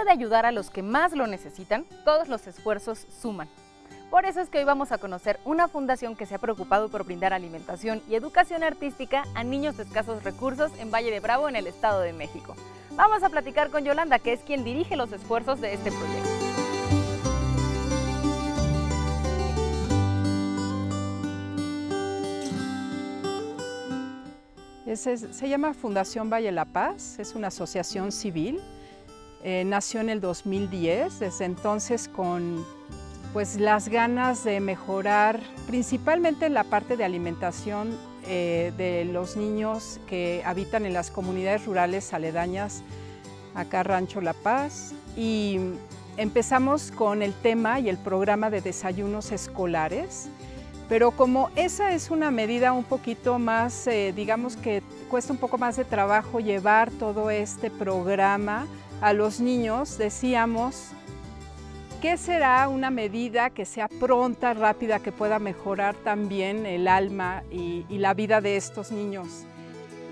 trata de ayudar a los que más lo necesitan, todos los esfuerzos suman. Por eso es que hoy vamos a conocer una fundación que se ha preocupado por brindar alimentación y educación artística a niños de escasos recursos en Valle de Bravo, en el Estado de México. Vamos a platicar con Yolanda, que es quien dirige los esfuerzos de este proyecto. se llama Fundación Valle La Paz, es una asociación civil, eh, nació en el 2010, desde entonces con pues las ganas de mejorar principalmente la parte de alimentación eh, de los niños que habitan en las comunidades rurales aledañas acá Rancho La Paz. Y empezamos con el tema y el programa de desayunos escolares pero como esa es una medida un poquito más, eh, digamos que cuesta un poco más de trabajo llevar todo este programa a los niños, decíamos ¿Qué será una medida que sea pronta, rápida, que pueda mejorar también el alma y, la vida de estos niños?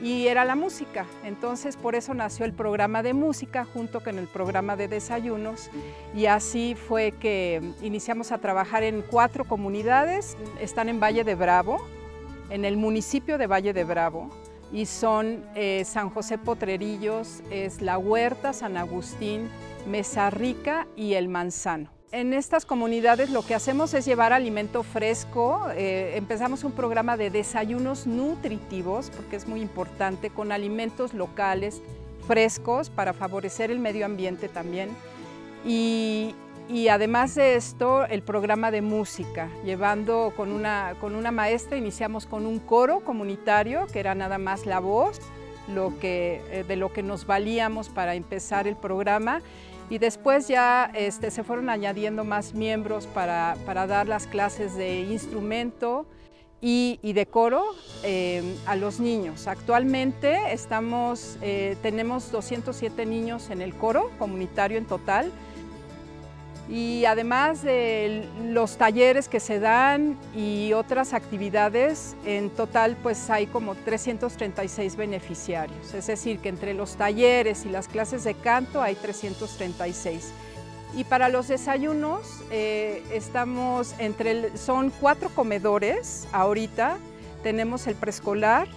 Y era la música, entonces por eso nació el programa de música junto con el programa de desayunos. Y así fue que iniciamos a trabajar en cuatro comunidades, están en Valle de Bravo, en el municipio de Valle de Bravo, y son eh, San José Potrerillos, es La Huerta, San Agustín, Mesa Rica y El Manzano. En estas comunidades lo que hacemos es llevar alimento fresco. Eh, empezamos un programa de desayunos nutritivos, porque es muy importante, con alimentos locales frescos para favorecer el medio ambiente también. Y, además de esto, el programa de música, llevando con una, con una maestra, iniciamos con un coro comunitario, que era nada más la voz, lo que, eh, de lo que nos valíamos para empezar el programa y después ya este, se fueron añadiendo más miembros para, dar las clases de instrumento y, de coro eh, a los niños. Actualmente estamos, eh, tenemos 207 niños en el coro comunitario en total y además de los talleres que se dan y otras actividades, en total pues hay como 336 beneficiarios. Es decir, que entre los talleres y las clases de canto hay 336. Y para los desayunos eh, estamos entre, son cuatro comedores ahorita. Tenemos el preescolar,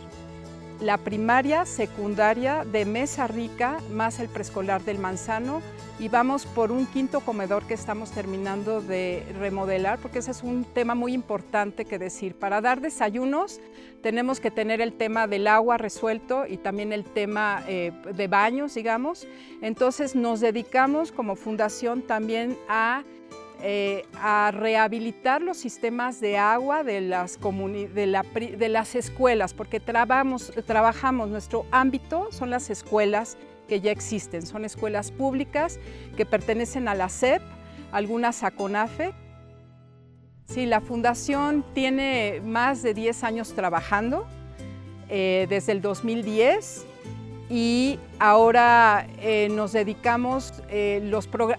la primaria, secundaria de Mesa Rica, más el preescolar del Manzano y vamos por un quinto comedor que estamos terminando de remodelar, porque ese es un tema muy importante que decir. Para dar desayunos tenemos que tener el tema del agua resuelto y también el tema eh, de baños, digamos. Entonces nos dedicamos como fundación también a eh, a rehabilitar los sistemas de agua de las, de, las escuelas, porque trabajamos, nuestro ámbito son las escuelas que ya existen, son escuelas públicas que pertenecen a la SEP, algunas a CONAFE. Sí, la fundación tiene más de 10 años trabajando, eh, desde el 2010, y ahora eh, nos dedicamos eh,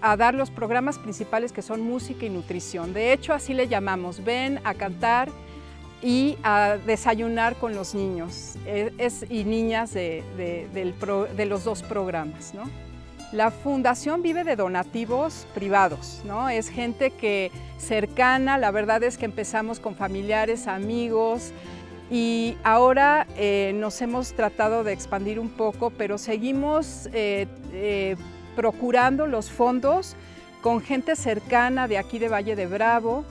a dar los programas principales que son música y nutrición. De hecho, así le llamamos, ven a cantar y a desayunar con los niños es, y niñas de, los dos programas. La fundación vive de donativos privados, ¿no? es gente que cercana, la verdad es que empezamos con familiares, amigos, y ahora eh, nos hemos tratado de expandir un poco, pero seguimos eh, eh, procurando los fondos con gente cercana de aquí de Valle de Bravo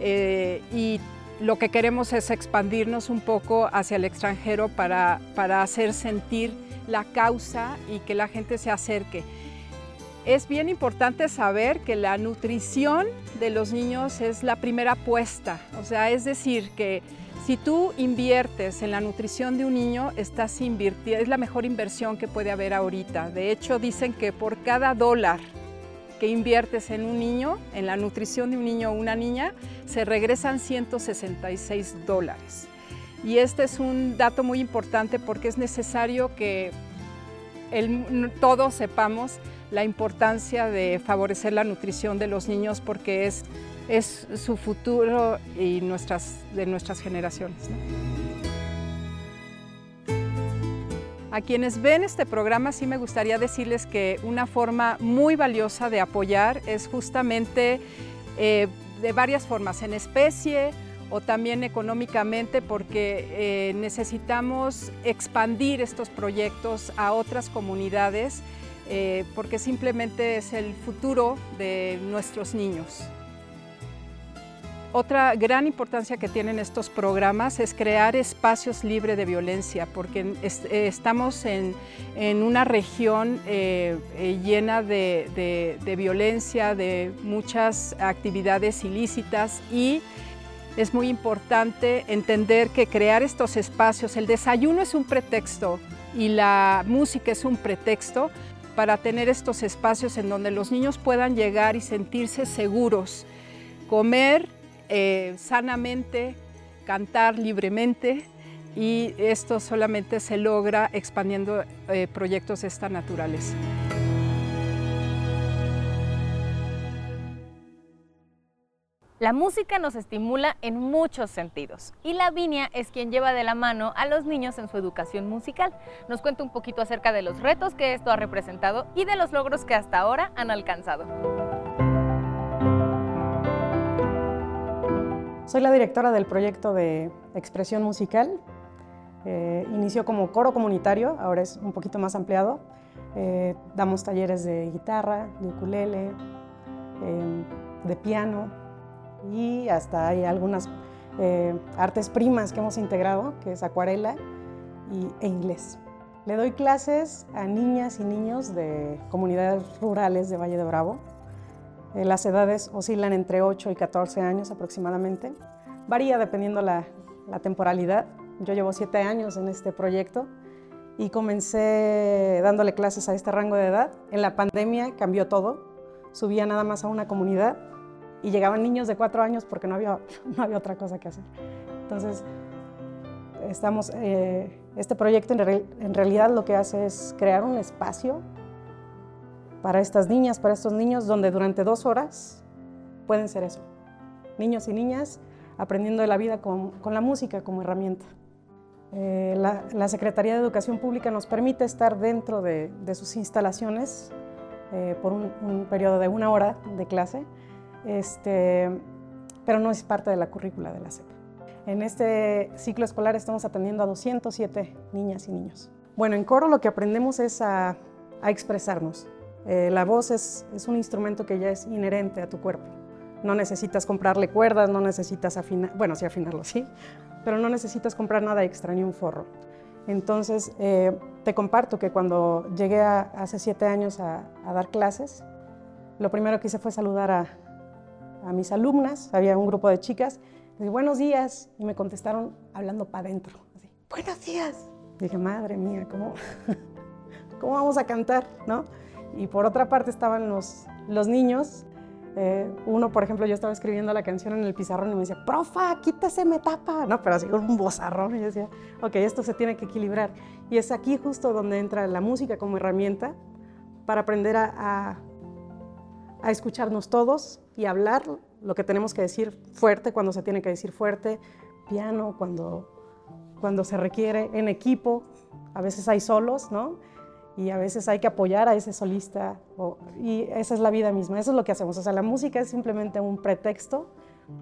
y lo que queremos es expandirnos un poco hacia el extranjero para, para hacer sentir la causa y que la gente se acerque. Es bien importante saber que la nutrición de los niños es la primera apuesta, o sea, es decir, que si tú inviertes en la nutrición de un niño, estás invirtiendo, es la mejor inversión que puede haber ahorita. De hecho, dicen que por cada dólar que inviertes en un niño, en la nutrición de un niño o una niña, se regresan 166 dólares. Y este es un dato muy importante porque es necesario que todos sepamos la importancia de favorecer la nutrición de los niños porque es es su futuro y nuestras, de nuestras generaciones. A quienes ven este programa sí me gustaría decirles que una forma muy valiosa de apoyar es justamente eh, de varias formas, en especie o también económicamente, porque eh, necesitamos expandir estos proyectos a otras comunidades, eh, porque simplemente es el futuro de nuestros niños. Otra gran importancia que tienen estos programas es crear espacios libres de violencia, porque eh, estamos en, una región eh, eh, llena de, de, violencia, de muchas actividades ilícitas y es muy importante entender que crear estos espacios, el desayuno es un pretexto y la música es un pretexto para tener estos espacios en donde los niños puedan llegar y sentirse seguros, comer eh, sanamente, cantar libremente y esto solamente se logra expandiendo eh, proyectos de esta naturaleza. La música nos estimula en muchos sentidos y Lavinia es quien lleva de la mano a los niños en su educación musical. Nos cuenta un poquito acerca de los retos que esto ha representado y de los logros que hasta ahora han alcanzado. Soy la directora del proyecto de expresión musical. Eh, inició como coro comunitario, ahora es un poquito más ampliado. Eh, damos talleres de guitarra, de ukulele, em, de piano y hasta hay algunas eh, artes primas que hemos integrado, que es acuarela y, e inglés. Le doy clases a niñas y niños de comunidades rurales de Valle de Bravo, las edades oscilan entre 8 y 14 años aproximadamente. Varía dependiendo la, la temporalidad. Yo llevo 7 años en este proyecto y comencé dándole clases a este rango de edad. En la pandemia cambió todo. Subía nada más a una comunidad y llegaban niños de 4 años porque no había, no había otra cosa que hacer. Entonces, estamos, eh, este proyecto en realidad lo que hace es crear un espacio para estas niñas, para estos niños, donde durante dos horas pueden ser eso. Niños y niñas aprendiendo de la vida con, la música como herramienta. Eh, la, Secretaría de Educación Pública nos permite estar dentro de, sus instalaciones eh, por un, periodo de una hora de clase, este, pero no es parte de la currícula de la SEP. En este ciclo escolar estamos atendiendo a 207 niñas y niños. Bueno, en coro lo que aprendemos es a expresarnos, eh, la voz es, un instrumento que ya es inherente a tu cuerpo. No necesitas comprarle cuerdas, no necesitas afinar, bueno, sí afinarlo, sí, pero no necesitas comprar nada extra ni un forro. Entonces, eh, te comparto que cuando llegué hace siete años a, dar clases, lo primero que hice fue saludar a, mis alumnas, había un grupo de chicas, dije, buenos días, y me contestaron hablando para adentro, buenos días. Dije, madre mía, ¿cómo, ¿cómo vamos a cantar? ¿no? Y por otra parte estaban los, los niños. Eh, uno, por ejemplo, yo estaba escribiendo la canción en el pizarrón y me decía, profa, quítese, me tapa. No, pero así un bozarrón. Y yo decía, ok, esto se tiene que equilibrar. Y es aquí justo donde entra la música como herramienta para aprender a, a, escucharnos todos y hablar lo que tenemos que decir fuerte cuando se tiene que decir fuerte, piano cuando, cuando se requiere, en equipo, a veces hay solos, ¿no? Y a veces hay que apoyar a ese solista y esa es la vida misma, eso es lo que hacemos. O sea, la música es simplemente un pretexto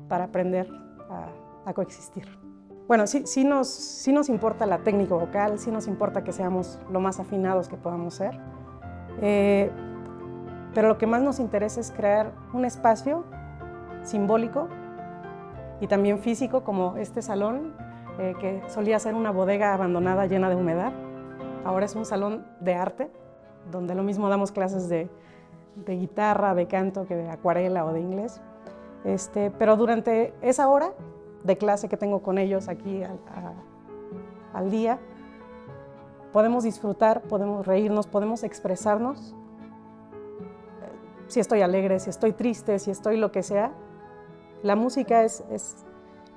para aprender a, coexistir. Bueno, sí, sí, nos, sí nos importa la técnica vocal, sí nos importa que seamos lo más afinados que podamos ser, eh, pero lo que más nos interesa es crear un espacio simbólico y también físico como este salón eh, que solía ser una bodega abandonada llena de humedad Ahora es un salón de arte, donde lo mismo damos clases de, guitarra, de canto, que de acuarela o de inglés. Este, pero durante esa hora de clase que tengo con ellos aquí al, día, podemos disfrutar, podemos reírnos, podemos expresarnos. Si estoy alegre, si estoy triste, si estoy lo que sea, la música es,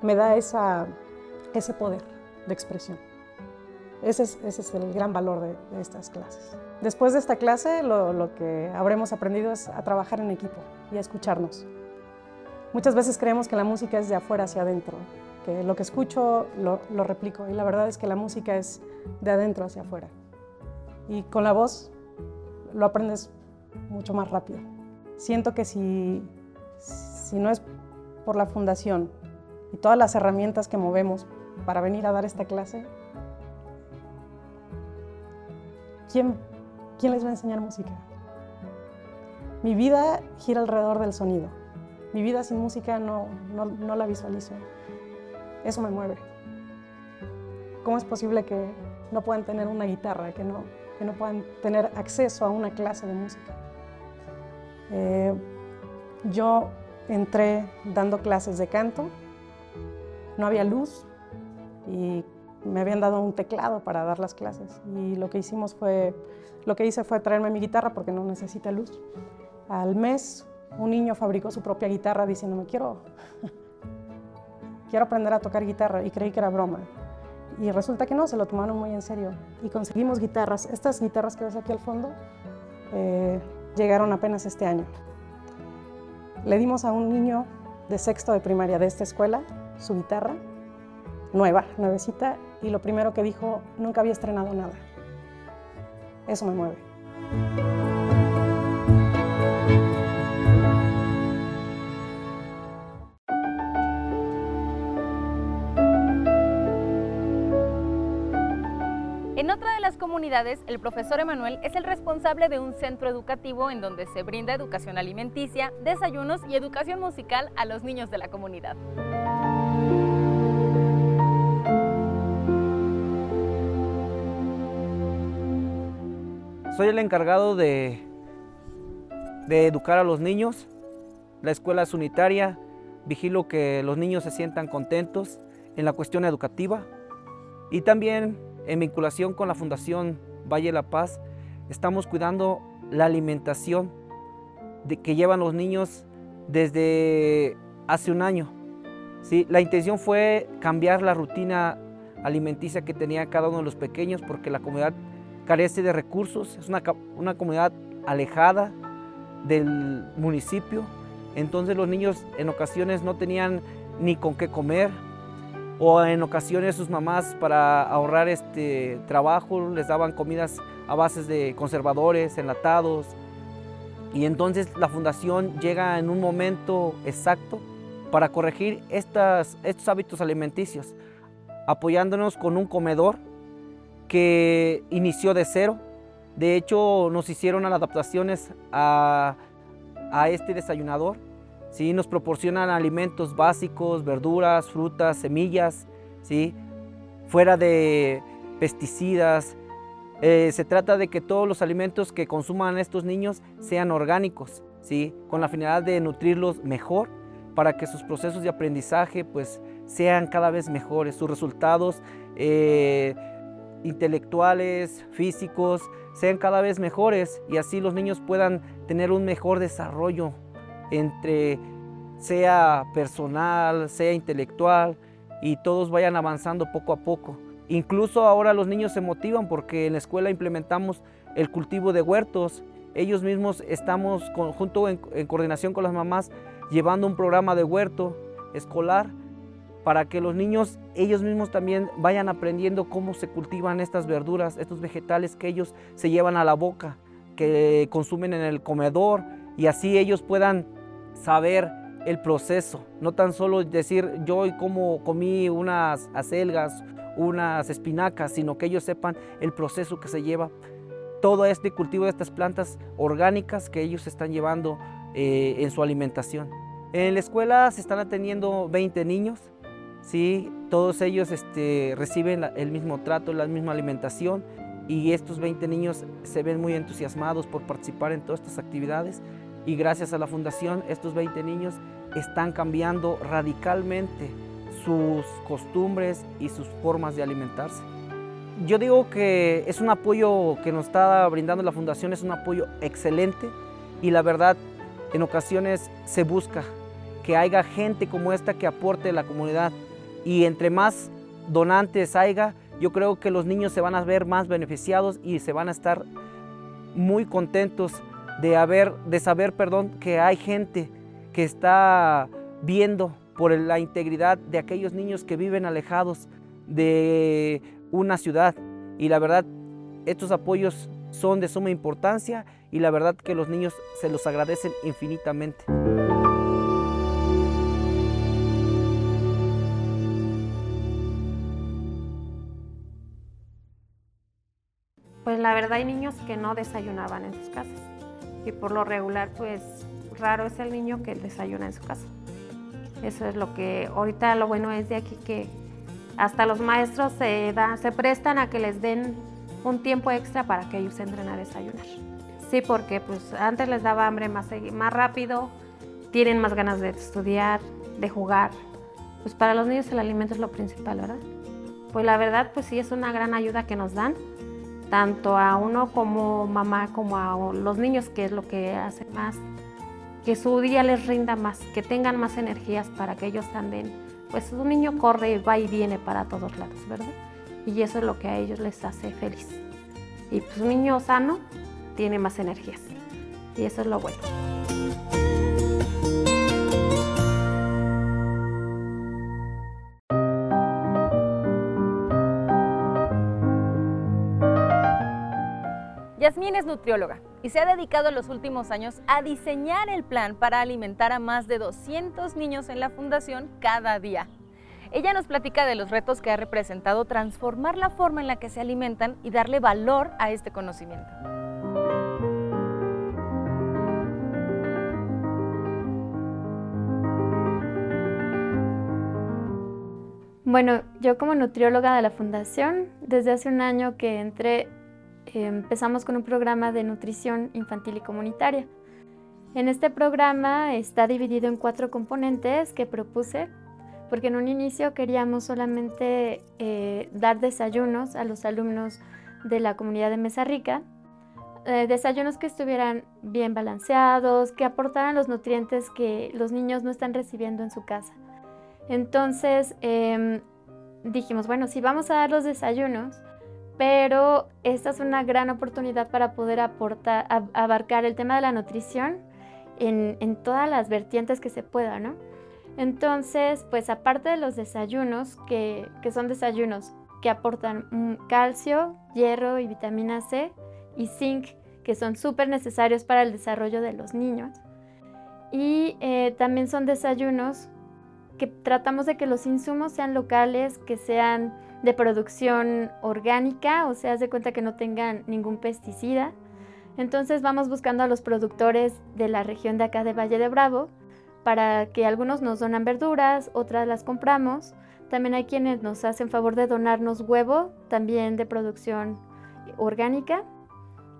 me da ese poder de expresión. Ese es, el gran valor de, estas clases. Después de esta clase, lo, que habremos aprendido es a trabajar en equipo y a escucharnos. Muchas veces creemos que la música es de afuera hacia adentro, que lo que escucho lo, replico, y la verdad es que la música es de adentro hacia afuera. y con la voz lo aprendes mucho más rápido. Siento que si, si no es por la fundación y todas las herramientas que movemos para venir a dar esta clase, ¿quién, quién les va a enseñar música? Mi vida gira alrededor del sonido. Mi vida sin música no, no, no la visualizo. Eso me mueve. ¿Cómo es posible que no puedan tener una guitarra, que no, que no puedan tener acceso a una clase de música? Eh, yo entré dando clases de canto, no había luz y me habían dado un teclado para dar las clases y lo que hicimos fue, lo que hice fue traerme mi guitarra porque no necesita luz. Al mes un niño fabricó su propia guitarra diciéndome quiero, quiero aprender a tocar guitarra y creí que era broma. Y resulta que no, se lo tomaron muy en serio. Y conseguimos guitarras. Estas guitarras que ves aquí al fondo eh, llegaron apenas este año. Le dimos a un niño de sexto de primaria de esta escuela su guitarra, nueva, nuevecita, y lo primero que dijo, nunca había estrenado nada. Eso me mueve. En otra de las comunidades, el profesor Emanuel es el responsable de un centro educativo en donde se brinda educación alimenticia, desayunos y educación musical a los niños de la comunidad. Soy el encargado de, educar a los niños. La escuela es unitaria, vigilo que los niños se sientan contentos en la cuestión educativa y también en vinculación con la Fundación Valle La Paz estamos cuidando la alimentación de, que llevan los niños desde hace un año. ¿sí? La intención fue cambiar la rutina alimenticia que tenía cada uno de los pequeños porque la comunidad carece de recursos, es una, una comunidad alejada del municipio, entonces los niños en ocasiones no tenían ni con qué comer, o en ocasiones sus mamás para ahorrar este trabajo les daban comidas a bases de conservadores, enlatados. Y entonces la fundación llega en un momento exacto para corregir estas, estos hábitos alimenticios, apoyándonos con un comedor que inició de cero. De hecho, nos hicieron adaptaciones a, a este desayunador ¿sí? Nos proporcionan alimentos básicos, verduras, frutas, semillas, ¿sí? Fuera de pesticidas. Eh, se trata de que todos los alimentos que consuman estos niños sean orgánicos, ¿sí? Con la finalidad de nutrirlos mejor para que sus procesos de aprendizaje pues sean cada vez mejores, sus resultados eh, intelectuales, físicos, sean cada vez mejores y así los niños puedan tener un mejor desarrollo entre sea personal, sea intelectual y todos vayan avanzando poco a poco. Incluso ahora los niños se motivan porque en la escuela implementamos el cultivo de huertos. Ellos mismos estamos junto en, coordinación con las mamás llevando un programa de huerto escolar para que los niños ellos mismos también vayan aprendiendo cómo se cultivan estas verduras, estos vegetales que ellos se llevan a la boca, que consumen en el comedor y así ellos puedan saber el proceso, no tan solo decir yo hoy como comí unas acelgas, unas espinacas, sino que ellos sepan el proceso que se lleva todo este cultivo de estas plantas orgánicas que ellos están llevando eh, en su alimentación. En la escuela se están atendiendo 20 niños, ¿sí? todos ellos este, reciben el mismo trato, la misma alimentación y estos 20 niños se ven muy entusiasmados por participar en todas estas actividades y gracias a la fundación estos 20 niños están cambiando radicalmente sus costumbres y sus formas de alimentarse. Yo digo que es un apoyo que nos está brindando la fundación, es un apoyo excelente y la verdad en ocasiones se busca que haya gente como esta que aporte a la comunidad y entre más donantes haya, yo creo que los niños se van a ver más beneficiados y se van a estar muy contentos de, haber, de saber perdón, que hay gente que está viendo por la integridad de aquellos niños que viven alejados de una ciudad. Y la verdad, estos apoyos son de suma importancia y la verdad que los niños se los agradecen infinitamente. Pues la verdad hay niños que no desayunaban en sus casas y por lo regular pues raro es el niño que desayuna en su casa. Eso es lo que ahorita lo bueno es de aquí que hasta los maestros se, se prestan a que les den un tiempo extra para que ellos entren a desayunar. Sí, porque pues antes les daba hambre más, más rápido, tienen más ganas de estudiar, de jugar. Pues para los niños el alimento es lo principal, ¿verdad? Pues la verdad pues sí es una gran ayuda que nos dan, tanto a uno como mamá como a los niños, que es lo que hace más, que su día les rinda más, que tengan más energías para que ellos anden pues un niño corre, va y viene para todos lados, ¿verdad? Y eso es lo que a ellos les hace feliz. Y pues un niño sano tiene más energías. Y eso es lo bueno. Yasmín es nutrióloga y se ha dedicado en los últimos años a diseñar el plan para alimentar a más de 200 niños en la fundación cada día. Ella nos platica de los retos que ha representado transformar la forma en la que se alimentan y darle valor a este conocimiento. Bueno, yo como nutrióloga de la fundación, desde hace un año que entré empezamos con un programa de nutrición infantil y comunitaria. En este programa está dividido en cuatro componentes que propuse, porque en un inicio queríamos solamente eh, dar desayunos a los alumnos de la comunidad de Mesa Rica, eh, desayunos que estuvieran bien balanceados, que aportaran los nutrientes que los niños no están recibiendo en su casa. Entonces em, dijimos, bueno, si vamos a dar los desayunos, pero esta es una gran oportunidad para poder abarcar el tema de la nutrición en, todas las vertientes que se pueda, ¿no? Entonces, pues aparte de los desayunos, que, son desayunos que aportan calcio, hierro y vitamina C y zinc, que son súper necesarios para el desarrollo de los niños. Y eh, también son desayunos que tratamos de que los insumos sean locales, que sean de producción orgánica, o sea, de cuenta que no tengan ningún pesticida. Entonces vamos buscando a los productores de la región de acá de Valle de Bravo para que algunos nos donan verduras, otras las compramos. También hay quienes nos hacen favor de donarnos huevo, también de producción orgánica.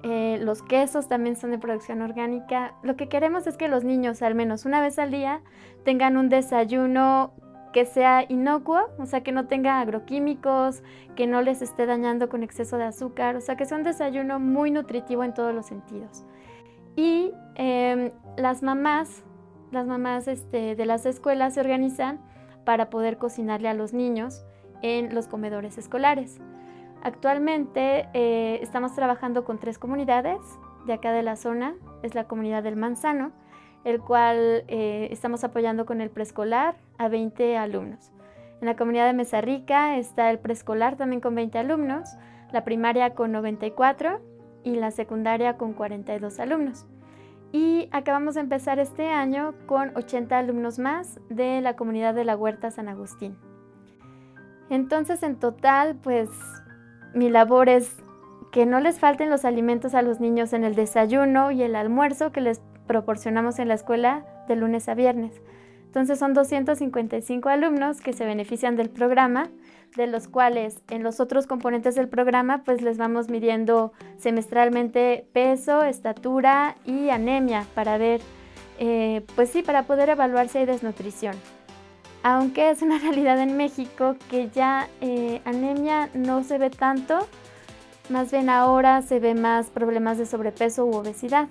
Eh, los quesos también son de producción orgánica. Lo que queremos es que los niños, al menos una vez al día, tengan un desayuno que sea inocuo, o sea, que no tenga agroquímicos, que no les esté dañando con exceso de azúcar, o sea, que sea un desayuno muy nutritivo en todos los sentidos. Y em, las mamás, las mamás este, de las escuelas se organizan para poder cocinarle a los niños en los comedores escolares. Actualmente eh, estamos trabajando con tres comunidades de acá de la zona, es la comunidad del Manzano, el cual eh, estamos apoyando con el preescolar a 20 alumnos. En la comunidad de Mesa Rica está el preescolar también con 20 alumnos, la primaria con 94 y la secundaria con 42 alumnos. Y acabamos de empezar este año con 80 alumnos más de la comunidad de la Huerta San Agustín. Entonces, en total, pues mi labor es que no les falten los alimentos a los niños en el desayuno y el almuerzo que les proporcionamos en la escuela de lunes a viernes. Entonces son 255 alumnos que se benefician del programa, de los cuales en los otros componentes del programa pues les vamos midiendo semestralmente peso, estatura y anemia para ver, eh, pues sí, para poder evaluar si hay desnutrición. Aunque es una realidad en México que ya eh, anemia no se ve tanto, más bien ahora se ve más problemas de sobrepeso u obesidad.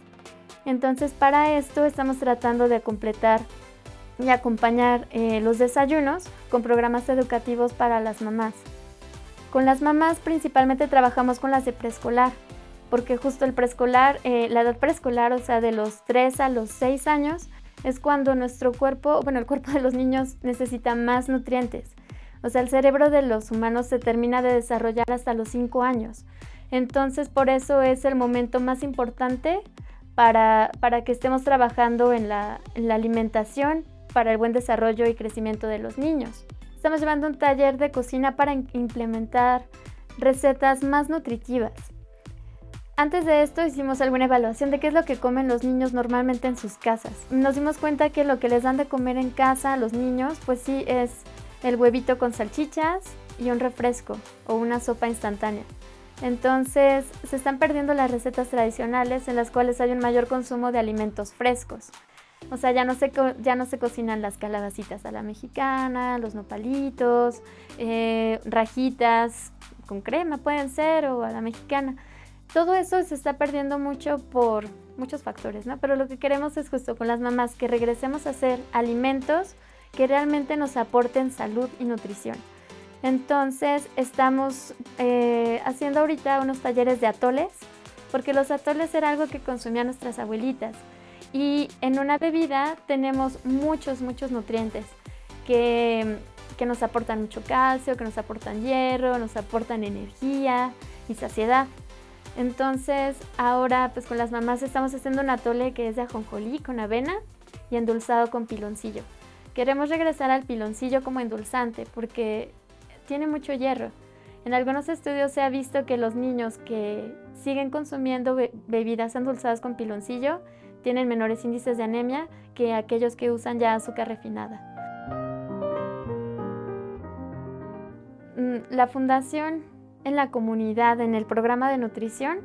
Entonces para esto estamos tratando de completar y acompañar eh, los desayunos con programas educativos para las mamás. Con las mamás principalmente trabajamos con las de preescolar, porque justo el preescolar, eh, la edad preescolar, o sea, de los 3 a los 6 años, es cuando nuestro cuerpo, bueno, el cuerpo de los niños necesita más nutrientes. O sea, el cerebro de los humanos se termina de desarrollar hasta los 5 años. Entonces, por eso es el momento más importante para, que estemos trabajando en la, en la alimentación para el buen desarrollo y crecimiento de los niños. Estamos llevando un taller de cocina para implementar recetas más nutritivas. Antes de esto hicimos alguna evaluación de qué es lo que comen los niños normalmente en sus casas. Nos dimos cuenta que lo que les dan de comer en casa a los niños, pues sí es el huevito con salchichas y un refresco o una sopa instantánea. Entonces se están perdiendo las recetas tradicionales en las cuales hay un mayor consumo de alimentos frescos. O sea, ya no se, ya no se cocinan las calabacitas a la mexicana, los nopalitos, eh, rajitas con crema pueden ser o a la mexicana. Todo eso se está perdiendo mucho por muchos factores, ¿no? Pero lo que queremos es justo con las mamás que regresemos a hacer alimentos que realmente nos aporten salud y nutrición. Entonces estamos eh, haciendo ahorita unos talleres de atoles, porque los atoles era algo que consumían nuestras abuelitas. Y en una bebida tenemos muchos, muchos nutrientes que, que nos aportan mucho calcio, que nos aportan hierro, nos aportan energía y saciedad. Entonces ahora pues con las mamás estamos haciendo un atole que es de ajonjolí con avena y endulzado con piloncillo. Queremos regresar al piloncillo como endulzante porque tiene mucho hierro. En algunos estudios se ha visto que los niños que siguen consumiendo bebidas endulzadas con piloncillo tienen menores índices de anemia que aquellos que usan ya azúcar refinada. Mm, la fundación en la comunidad, en el programa de nutrición,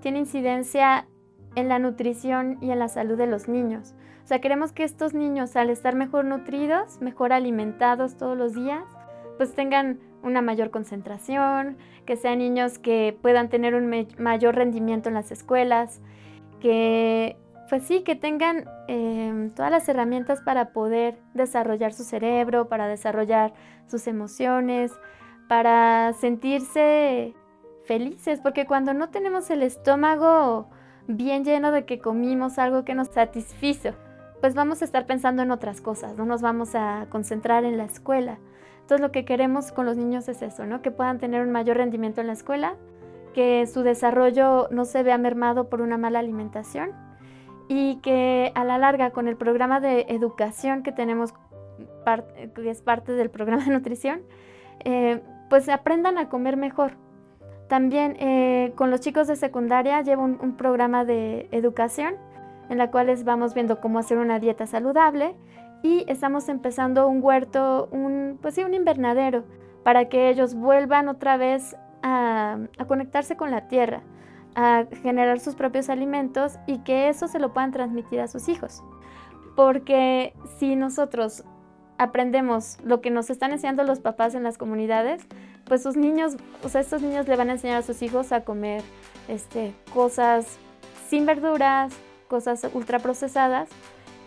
tiene incidencia en la nutrición y en la salud de los niños. O sea, queremos que estos niños, al estar mejor nutridos, mejor alimentados todos los días, pues tengan una mayor concentración, que sean niños que puedan tener un mayor rendimiento en las escuelas, que pues sí, que tengan em, todas las herramientas para poder desarrollar su cerebro, para desarrollar sus emociones, para sentirse felices, porque cuando no tenemos el estómago bien lleno de que comimos algo que nos satisfizo, pues vamos a estar pensando en otras cosas, no nos vamos a concentrar en la escuela. Entonces lo que queremos con los niños es eso, ¿no? Que puedan tener un mayor rendimiento en la escuela, que su desarrollo no se vea mermado por una mala alimentación y que a la larga con el programa de educación que tenemos, que es parte del programa de nutrición, eh, pues aprendan a comer mejor. También eh, con los chicos de secundaria llevo un, un programa de educación en la cual vamos viendo cómo hacer una dieta saludable y estamos empezando un huerto, un, pues sí, un invernadero, para que ellos vuelvan otra vez a, conectarse con la tierra, a generar sus propios alimentos y que eso se lo puedan transmitir a sus hijos. Porque si nosotros aprendemos lo que nos están enseñando los papás en las comunidades, pues sus niños, o sea, estos niños le van a enseñar a sus hijos a comer este, cosas sin verduras, cosas ultraprocesadas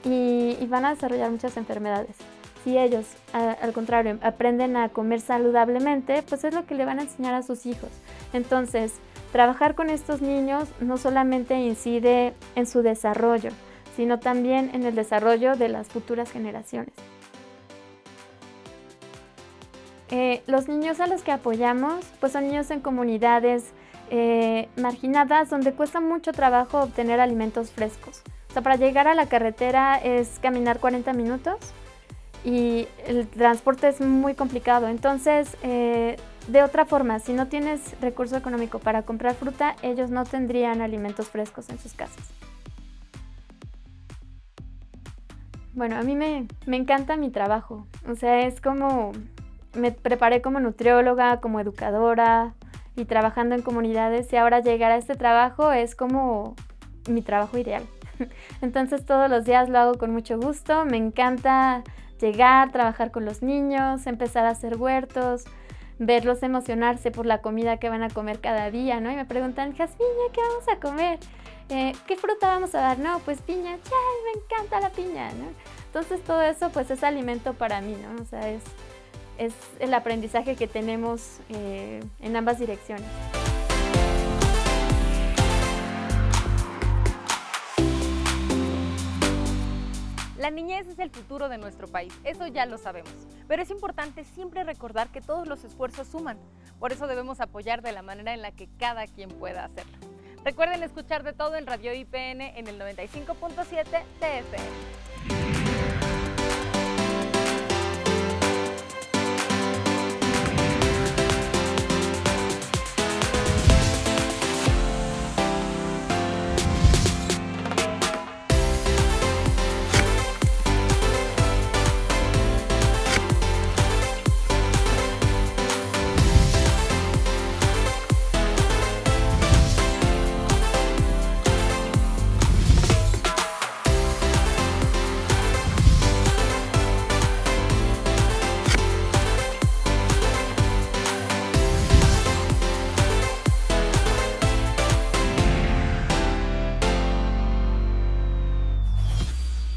y, van a desarrollar muchas enfermedades. Si ellos, al contrario, aprenden a comer saludablemente, pues es lo que le van a enseñar a sus hijos. Entonces, trabajar con estos niños no solamente incide en su desarrollo, sino también en el desarrollo de las futuras generaciones. Eh, los niños a los que apoyamos, pues son niños en comunidades eh, marginadas donde cuesta mucho trabajo obtener alimentos frescos. O sea, para llegar a la carretera es caminar 40 minutos y el transporte es muy complicado. Entonces, eh, de otra forma, si no tienes recurso económico para comprar fruta, ellos no tendrían alimentos frescos en sus casas. Bueno, a mí me, me encanta mi trabajo. O sea, es como, me preparé como nutrióloga, como educadora y trabajando en comunidades y ahora llegar a este trabajo es como mi trabajo ideal. Entonces todos los días lo hago con mucho gusto, me encanta llegar, trabajar con los niños, empezar a hacer huertos, verlos emocionarse por la comida que van a comer cada día, ¿no? Y me preguntan, Jasmiña, ¿qué vamos a comer? Eh, ¿Qué fruta vamos a dar? No, pues piña, ¡Chay, me encanta la piña, ¿no? Entonces todo eso pues es alimento para mí, ¿no? O sea, es, es el aprendizaje que tenemos eh, en ambas direcciones. La niñez es el futuro de nuestro país, eso ya lo sabemos, pero es importante siempre recordar que todos los esfuerzos suman, por eso debemos apoyar de la manera en la que cada quien pueda hacerlo. Recuerden escuchar de todo en Radio IPN en el 95.7 TFM.